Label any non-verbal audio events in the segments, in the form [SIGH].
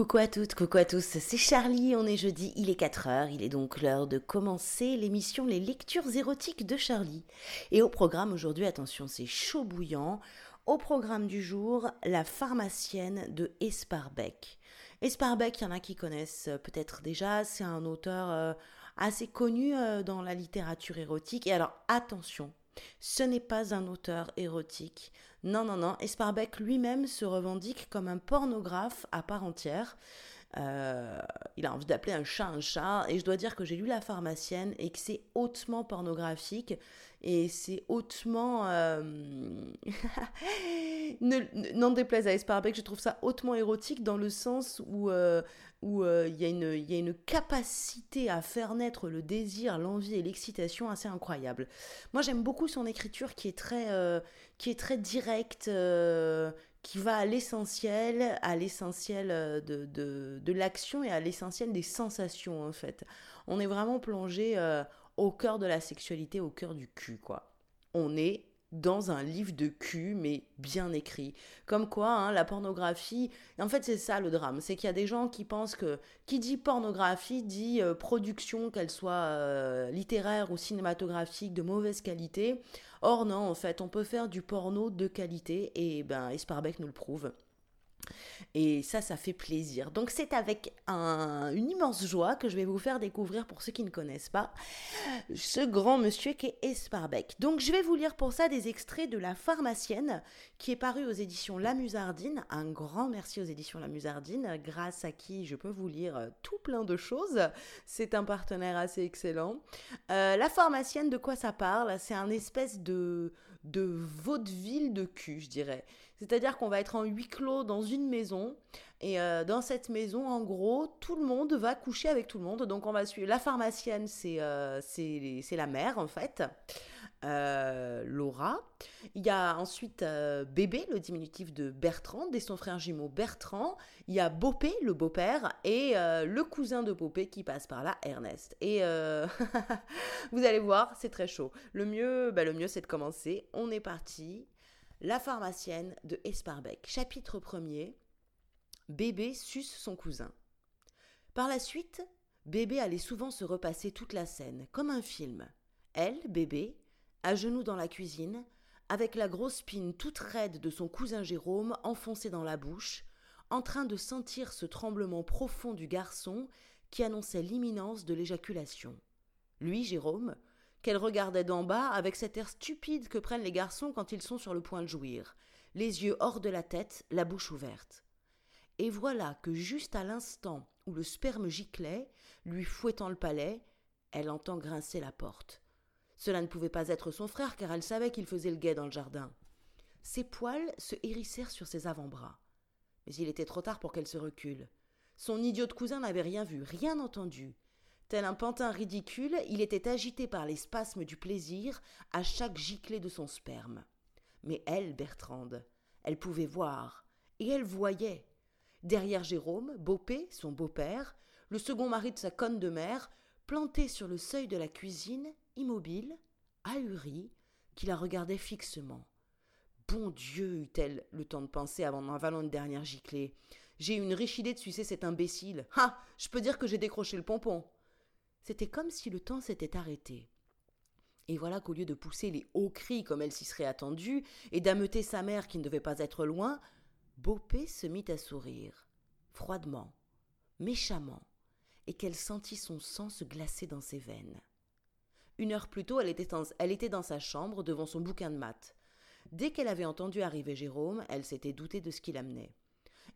Coucou à toutes, coucou à tous, c'est Charlie, on est jeudi, il est 4h, il est donc l'heure de commencer l'émission Les lectures érotiques de Charlie. Et au programme aujourd'hui, attention, c'est chaud bouillant, au programme du jour, la pharmacienne de Esparbeck. Esparbeck, il y en a qui connaissent peut-être déjà, c'est un auteur euh, assez connu euh, dans la littérature érotique. Et alors attention, ce n'est pas un auteur érotique. Non, non, non. Esparbeck lui-même se revendique comme un pornographe à part entière. Euh, il a envie d'appeler un chat un chat. Et je dois dire que j'ai lu La pharmacienne et que c'est hautement pornographique. Et c'est hautement... Euh... [LAUGHS] N'en déplaise à Esparbeck, je trouve ça hautement érotique dans le sens où euh, où euh, il y, a une capacité à faire naître le désir, l'envie et l'excitation assez incroyable. Moi j'aime beaucoup son écriture qui est très, euh, directe, euh, qui va à l'essentiel, à l'essentiel de, de, de l'action et à l'essentiel des sensations en fait. On est vraiment plongé au cœur de la sexualité, au cœur du cul quoi. On est dans un livre de cul, mais bien écrit. Comme quoi, hein, la pornographie, en fait c'est ça le drame, c'est qu'il y a des gens qui pensent que qui dit pornographie dit euh, production, qu'elle soit euh, littéraire ou cinématographique, de mauvaise qualité. Or non, en fait, on peut faire du porno de qualité, et ben Esparbeck nous le prouve. Et ça, ça fait plaisir. Donc c'est avec une immense joie que je vais vous faire découvrir, pour ceux qui ne connaissent pas, ce grand monsieur qui est Esparbeck. Donc je vais vous lire pour ça des extraits de La pharmacienne, qui est paru aux éditions La Musardine. Un grand merci aux éditions La Musardine, grâce à qui je peux vous lire tout plein de choses. C'est un partenaire assez excellent. Euh, la pharmacienne, de quoi ça parle? C'est un espèce de, de vaudeville de cul, je dirais. C'est-à-dire qu'on va être en huis clos dans une maison. Et euh, dans cette maison, en gros, tout le monde va coucher avec tout le monde. Donc on va suivre. La pharmacienne, c'est euh, c'est la mère, en fait. Euh, Laura. Il y a ensuite Bébé, le diminutif de Bertrand, et son frère jumeau Bertrand. Il y a Bopé, le beau-père, et le cousin de Bopé qui passe par là, Ernest. Et [LAUGHS] vous allez voir, c'est très chaud. Le mieux, bah, le mieux c'est de commencer. On est parti. La pharmacienne de Esparbeck. Chapitre 1er. Bébé suce son cousin. Par la suite, Bébé allait souvent se repasser toute la scène, comme un film. Elle, Bébé, à genoux dans la cuisine, avec la grosse spine toute raide de son cousin Jérôme enfoncée dans la bouche, en train de sentir ce tremblement profond du garçon qui annonçait l'imminence de l'éjaculation. Lui, Jérôme, qu'elle regardait d'en bas avec cet air stupide que prennent les garçons quand ils sont sur le point de jouir, les yeux hors de la tête, la bouche ouverte. Et voilà que juste à l'instant où le sperme giclait, lui fouettant le palais, elle entend grincer la porte. Cela ne pouvait pas être son frère car elle savait qu'il faisait le guet dans le jardin. Ses poils se hérissèrent sur ses avant-bras. Mais il était trop tard pour qu'elle se recule. Son idiot cousin n'avait rien vu, rien entendu. Tel un pantin ridicule, il était agité par les spasmes du plaisir à chaque giclée de son sperme. Mais elle, Bertrande, elle pouvait voir, et elle voyait. Derrière Jérôme, Beaupé, son beau-père, le second mari de sa conne de mère, planté sur le seuil de la cuisine, immobile, ahuri, qui la regardait fixement. Bon Dieu, eut-elle le temps de penser avant d'en une dernière giclée. J'ai une riche idée de sucer cet imbécile. Ah Je peux dire que j'ai décroché le pompon. C'était comme si le temps s'était arrêté. Et voilà qu'au lieu de pousser les hauts cris comme elle s'y serait attendue, et d'ameuter sa mère qui ne devait pas être loin, Beaupé se mit à sourire, froidement, méchamment, et qu'elle sentit son sang se glacer dans ses veines. Une heure plus tôt, elle était, dans sa chambre devant son bouquin de maths. Dès qu'elle avait entendu arriver Jérôme, elle s'était doutée de ce qu'il amenait.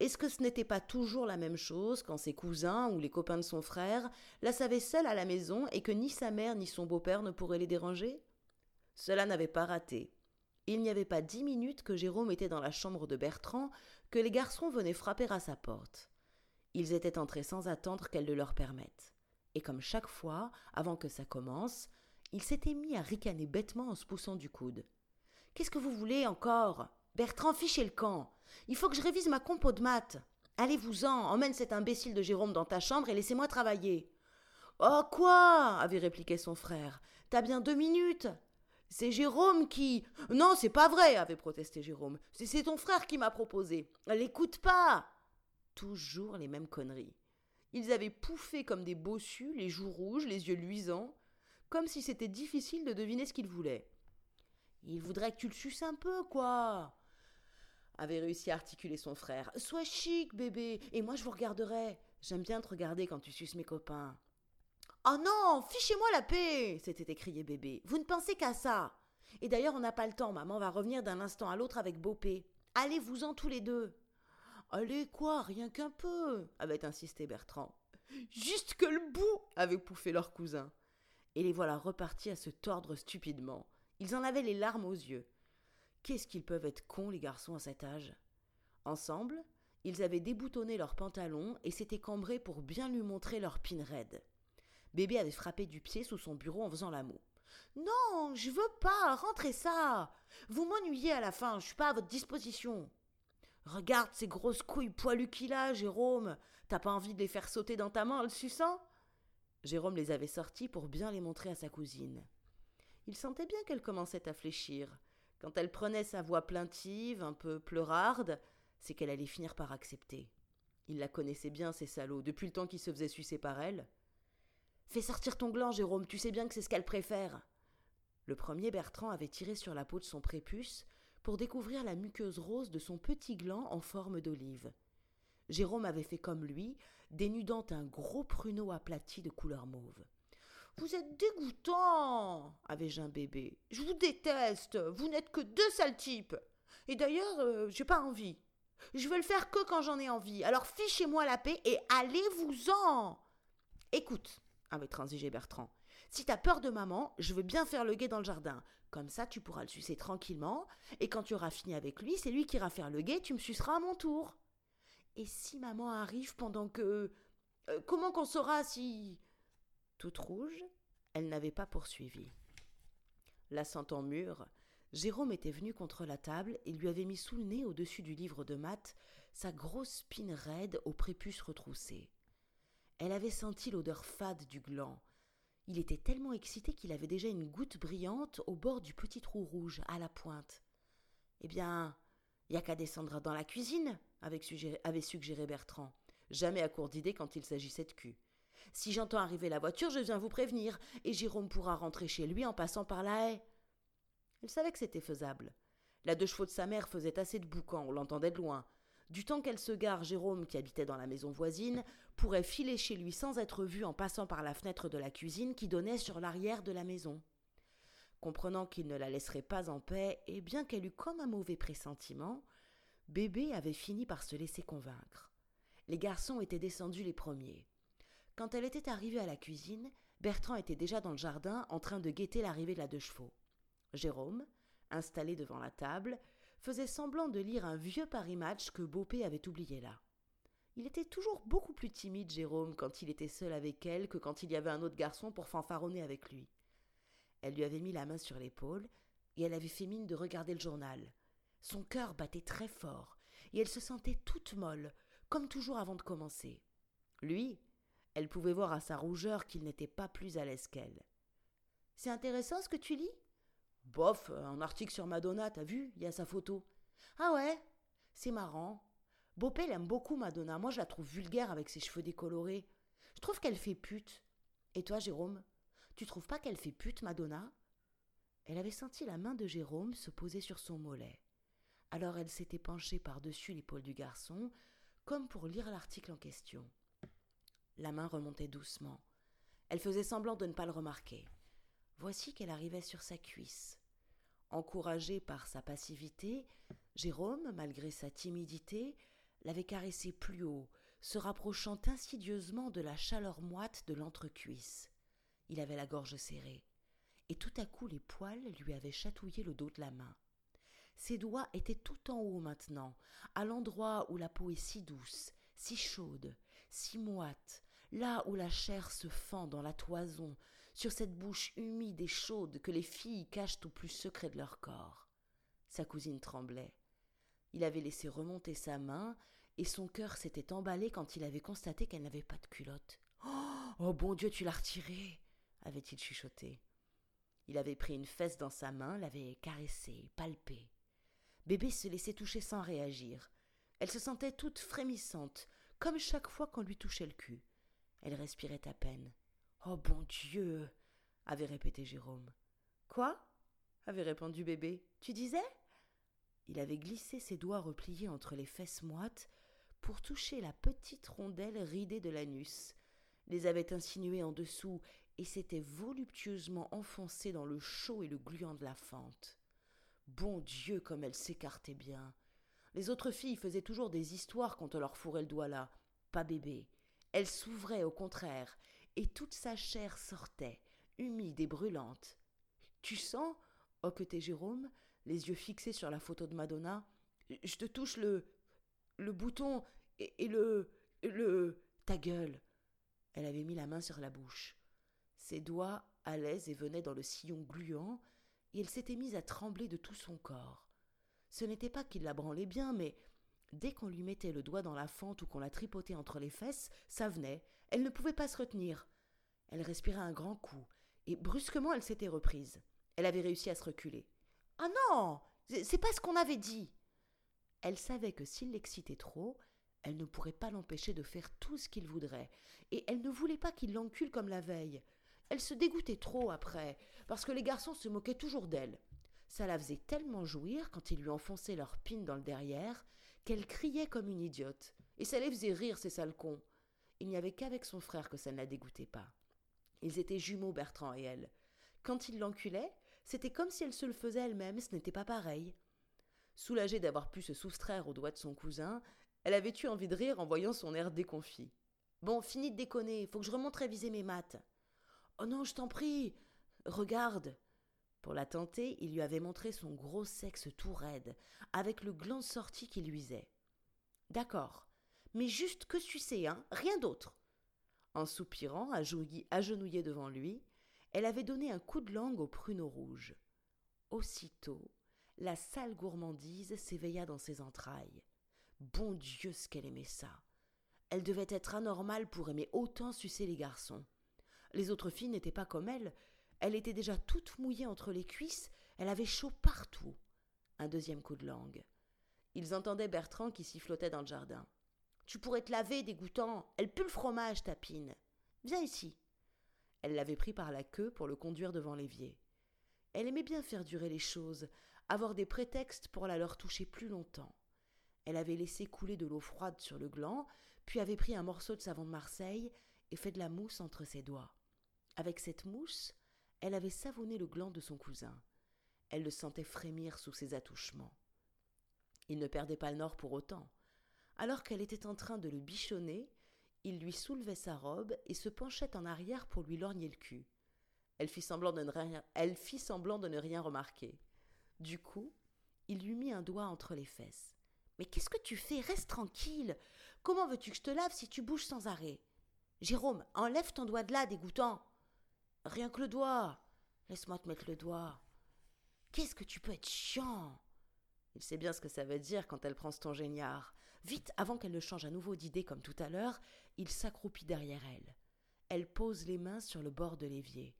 Est-ce que ce n'était pas toujours la même chose quand ses cousins ou les copains de son frère la savaient seule à la maison et que ni sa mère ni son beau-père ne pourraient les déranger? Cela n'avait pas raté. Il n'y avait pas dix minutes que Jérôme était dans la chambre de Bertrand que les garçons venaient frapper à sa porte. Ils étaient entrés sans attendre qu'elle le leur permette. Et comme chaque fois, avant que ça commence, il s'était mis à ricaner bêtement en se poussant du coude. Qu'est-ce que vous voulez encore? Bertrand, fichez le camp. Il faut que je révise ma compo de maths. Allez-vous-en, emmène cet imbécile de Jérôme dans ta chambre et laissez-moi travailler. Oh quoi? avait répliqué son frère. T'as bien deux minutes. C'est Jérôme qui. Non, c'est pas vrai, avait protesté Jérôme. C'est ton frère qui m'a proposé. L'écoute pas. toujours les mêmes conneries. Ils avaient pouffé comme des bossus, les joues rouges, les yeux luisants, comme si c'était difficile de deviner ce qu'ils voulaient. Il voudrait que tu le suces un peu, quoi avait réussi à articuler son frère. Sois chic, bébé, et moi je vous regarderai. J'aime bien te regarder quand tu suces mes copains. Oh non, fichez-moi la paix s'était écrié bébé. Vous ne pensez qu'à ça. Et d'ailleurs, on n'a pas le temps, maman va revenir d'un instant à l'autre avec Beaupé. Allez-vous-en tous les deux. Allez, quoi, rien qu'un peu avait insisté Bertrand. Juste que le bout avait pouffé leur cousin. Et les voilà repartis à se tordre stupidement. Ils en avaient les larmes aux yeux. Qu'est-ce qu'ils peuvent être cons, les garçons, à cet âge? Ensemble, ils avaient déboutonné leurs pantalons et s'étaient cambrés pour bien lui montrer leur pin raide. Bébé avait frappé du pied sous son bureau en faisant l'amour. Non, je veux pas, rentrez ça. Vous m'ennuyez à la fin, je suis pas à votre disposition. Regarde ces grosses couilles poilues qu'il a, Jérôme. T'as pas envie de les faire sauter dans ta main en le suçant? Jérôme les avait sortis pour bien les montrer à sa cousine. Il sentait bien qu'elle commençait à fléchir. Quand elle prenait sa voix plaintive, un peu pleurarde, c'est qu'elle allait finir par accepter. Il la connaissait bien, ces salauds, depuis le temps qu'il se faisait sucer par elle. Fais sortir ton gland, Jérôme, tu sais bien que c'est ce qu'elle préfère. Le premier Bertrand avait tiré sur la peau de son prépuce pour découvrir la muqueuse rose de son petit gland en forme d'olive. Jérôme avait fait comme lui, dénudant un gros pruneau aplati de couleur mauve. Vous êtes dégoûtant avait-je un bébé. Je vous déteste. Vous n'êtes que deux sales types. Et d'ailleurs, euh, j'ai pas envie. Je veux le faire que quand j'en ai envie. Alors fichez-moi la paix et allez-vous-en. Écoute, avait transigé Bertrand. Si t'as peur de maman, je veux bien faire le guet dans le jardin. Comme ça, tu pourras le sucer tranquillement, et quand tu auras fini avec lui, c'est lui qui ira faire le guet, tu me suceras à mon tour. Et si maman arrive pendant que. Euh, comment qu'on saura si. Toute rouge, elle n'avait pas poursuivi. La sentant mûre, Jérôme était venu contre la table et lui avait mis sous le nez au-dessus du livre de maths sa grosse spine raide au prépuce retroussé. Elle avait senti l'odeur fade du gland. Il était tellement excité qu'il avait déjà une goutte brillante au bord du petit trou rouge, à la pointe. Eh bien, y a qu'à descendre dans la cuisine, avait suggéré, Bertrand, jamais à court d'idées quand il s'agissait de cul. Si j'entends arriver la voiture, je viens vous prévenir, et Jérôme pourra rentrer chez lui en passant par la haie. Elle savait que c'était faisable. La deux chevaux de sa mère faisait assez de boucan, on l'entendait de loin. Du temps qu'elle se gare, Jérôme, qui habitait dans la maison voisine, pourrait filer chez lui sans être vu en passant par la fenêtre de la cuisine qui donnait sur l'arrière de la maison. Comprenant qu'il ne la laisserait pas en paix, et bien qu'elle eût comme un mauvais pressentiment, Bébé avait fini par se laisser convaincre. Les garçons étaient descendus les premiers. Quand elle était arrivée à la cuisine, Bertrand était déjà dans le jardin en train de guetter l'arrivée de la deux chevaux. Jérôme, installé devant la table, faisait semblant de lire un vieux Paris Match que Beaupé avait oublié là. Il était toujours beaucoup plus timide, Jérôme, quand il était seul avec elle que quand il y avait un autre garçon pour fanfaronner avec lui. Elle lui avait mis la main sur l'épaule et elle avait fait mine de regarder le journal. Son cœur battait très fort et elle se sentait toute molle, comme toujours avant de commencer. Lui, elle pouvait voir à sa rougeur qu'il n'était pas plus à l'aise qu'elle. C'est intéressant ce que tu lis? Bof, un article sur Madonna, t'as vu? Il y a sa photo. Ah ouais? C'est marrant. Beaupé aime beaucoup Madonna. Moi, je la trouve vulgaire avec ses cheveux décolorés. Je trouve qu'elle fait pute. Et toi, Jérôme? Tu trouves pas qu'elle fait pute, Madonna? Elle avait senti la main de Jérôme se poser sur son mollet. Alors elle s'était penchée par-dessus l'épaule du garçon, comme pour lire l'article en question. La main remontait doucement. Elle faisait semblant de ne pas le remarquer. Voici qu'elle arrivait sur sa cuisse. Encouragé par sa passivité, Jérôme, malgré sa timidité, l'avait caressée plus haut, se rapprochant insidieusement de la chaleur moite de l'entrecuisse. Il avait la gorge serrée, et tout à coup les poils lui avaient chatouillé le dos de la main. Ses doigts étaient tout en haut maintenant, à l'endroit où la peau est si douce, si chaude, si moite, là où la chair se fend dans la toison, sur cette bouche humide et chaude que les filles cachent au plus secret de leur corps. Sa cousine tremblait. Il avait laissé remonter sa main, et son cœur s'était emballé quand il avait constaté qu'elle n'avait pas de culotte. Oh, oh bon Dieu, tu l'as retirée avait-il chuchoté. Il avait pris une fesse dans sa main, l'avait caressée, palpée. Bébé se laissait toucher sans réagir. Elle se sentait toute frémissante, comme chaque fois qu'on lui touchait le cul. Elle respirait à peine. Oh bon Dieu avait répété Jérôme. Quoi? avait répondu bébé. Tu disais? Il avait glissé ses doigts repliés entre les fesses moites pour toucher la petite rondelle ridée de l'anus, les avait insinués en dessous et s'était voluptueusement enfoncé dans le chaud et le gluant de la fente. Bon Dieu, comme elle s'écartait bien. Les autres filles faisaient toujours des histoires quand on leur fourrait le doigt là. Pas bébé. Elle s'ouvrait au contraire, et toute sa chair sortait, humide et brûlante. Tu sens hoquetait Jérôme, les yeux fixés sur la photo de Madonna. Je te touche le. le bouton et, et le. le. ta gueule. Elle avait mis la main sur la bouche. Ses doigts allaient et venaient dans le sillon gluant, et elle s'était mise à trembler de tout son corps. Ce n'était pas qu'il la branlait bien, mais dès qu'on lui mettait le doigt dans la fente ou qu'on la tripotait entre les fesses, ça venait. Elle ne pouvait pas se retenir. Elle respirait un grand coup, et brusquement elle s'était reprise. Elle avait réussi à se reculer. Ah non C'est pas ce qu'on avait dit Elle savait que s'il l'excitait trop, elle ne pourrait pas l'empêcher de faire tout ce qu'il voudrait, et elle ne voulait pas qu'il l'encule comme la veille. Elle se dégoûtait trop après, parce que les garçons se moquaient toujours d'elle. Ça la faisait tellement jouir quand ils lui enfonçaient leur pine dans le derrière qu'elle criait comme une idiote, et ça les faisait rire, ces sales cons. Il n'y avait qu'avec son frère que ça ne la dégoûtait pas. Ils étaient jumeaux, Bertrand et elle. Quand il l'enculait, c'était comme si elle se le faisait elle-même, ce n'était pas pareil. Soulagée d'avoir pu se soustraire aux doigts de son cousin, elle avait eu envie de rire en voyant son air déconfit. Bon, fini de déconner, faut que je remonte réviser mes maths. Oh non, je t'en prie. Regarde. Pour la tenter, il lui avait montré son gros sexe tout raide, avec le gland sorti qui luisait. D'accord, mais juste que sucer, hein, rien d'autre. En soupirant, agenouillée devant lui, elle avait donné un coup de langue au pruneau rouge. Aussitôt, la sale gourmandise s'éveilla dans ses entrailles. Bon Dieu, ce qu'elle aimait ça. Elle devait être anormale pour aimer autant sucer les garçons. Les autres filles n'étaient pas comme elle. Elle était déjà toute mouillée entre les cuisses, elle avait chaud partout. Un deuxième coup de langue. Ils entendaient Bertrand qui sifflotait dans le jardin. Tu pourrais te laver, dégoûtant. Elle pue le fromage, tapine. Viens ici. Elle l'avait pris par la queue pour le conduire devant l'évier. Elle aimait bien faire durer les choses, avoir des prétextes pour la leur toucher plus longtemps. Elle avait laissé couler de l'eau froide sur le gland, puis avait pris un morceau de savon de Marseille et fait de la mousse entre ses doigts. Avec cette mousse, elle avait savonné le gland de son cousin. Elle le sentait frémir sous ses attouchements. Il ne perdait pas le nord pour autant. Alors qu'elle était en train de le bichonner, il lui soulevait sa robe et se penchait en arrière pour lui lorgner le cul. Elle fit semblant de ne rien, elle fit semblant de ne rien remarquer. Du coup, il lui mit un doigt entre les fesses. Mais qu'est-ce que tu fais? Reste tranquille. Comment veux-tu que je te lave si tu bouges sans arrêt? Jérôme, enlève ton doigt de là, dégoûtant. Rien que le doigt. Laisse-moi te mettre le doigt. Qu'est-ce que tu peux être chiant? Il sait bien ce que ça veut dire quand elle prend ton géniard. Vite, avant qu'elle ne change à nouveau d'idée comme tout à l'heure, il s'accroupit derrière elle. Elle pose les mains sur le bord de l'évier.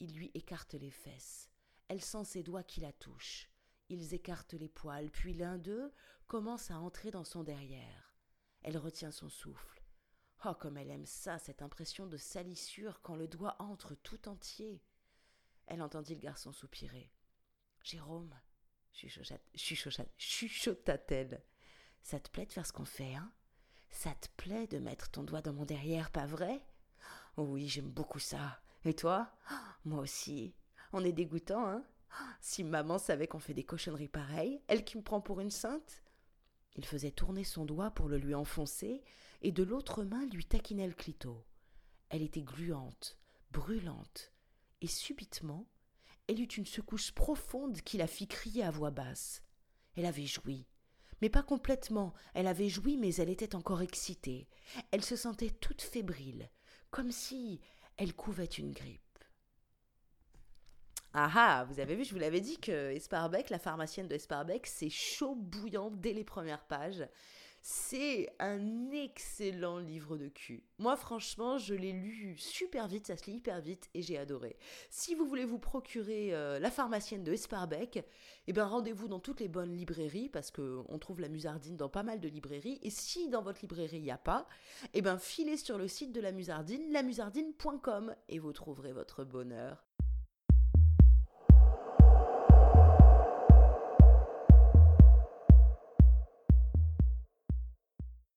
Il lui écarte les fesses. Elle sent ses doigts qui la touchent. Ils écartent les poils, puis l'un d'eux commence à entrer dans son derrière. Elle retient son souffle. Oh, comme elle aime ça, cette impression de salissure quand le doigt entre tout entier. Elle entendit le garçon soupirer. Jérôme, chuchota-t-elle. Ça te plaît de faire ce qu'on fait, hein? Ça te plaît de mettre ton doigt dans mon derrière, pas vrai? Oh Oui, j'aime beaucoup ça. Et toi? Moi aussi. On est dégoûtant, hein? Si maman savait qu'on fait des cochonneries pareilles, elle qui me prend pour une sainte? Il faisait tourner son doigt pour le lui enfoncer, et de l'autre main lui taquinait le clito. Elle était gluante, brûlante, et subitement, elle eut une secousse profonde qui la fit crier à voix basse. Elle avait joui. Mais pas complètement. Elle avait joui, mais elle était encore excitée. Elle se sentait toute fébrile, comme si elle couvait une grippe. Ah ah, vous avez vu, je vous l'avais dit que Esparbeck, la pharmacienne de Esparbeck, c'est chaud bouillant dès les premières pages. C'est un excellent livre de cul. Moi, franchement, je l'ai lu super vite, ça se lit hyper vite et j'ai adoré. Si vous voulez vous procurer euh, La pharmacienne de Esparbeck, eh ben rendez-vous dans toutes les bonnes librairies parce qu'on trouve la musardine dans pas mal de librairies. Et si dans votre librairie il n'y a pas, eh ben filez sur le site de la musardine, lamusardine.com et vous trouverez votre bonheur.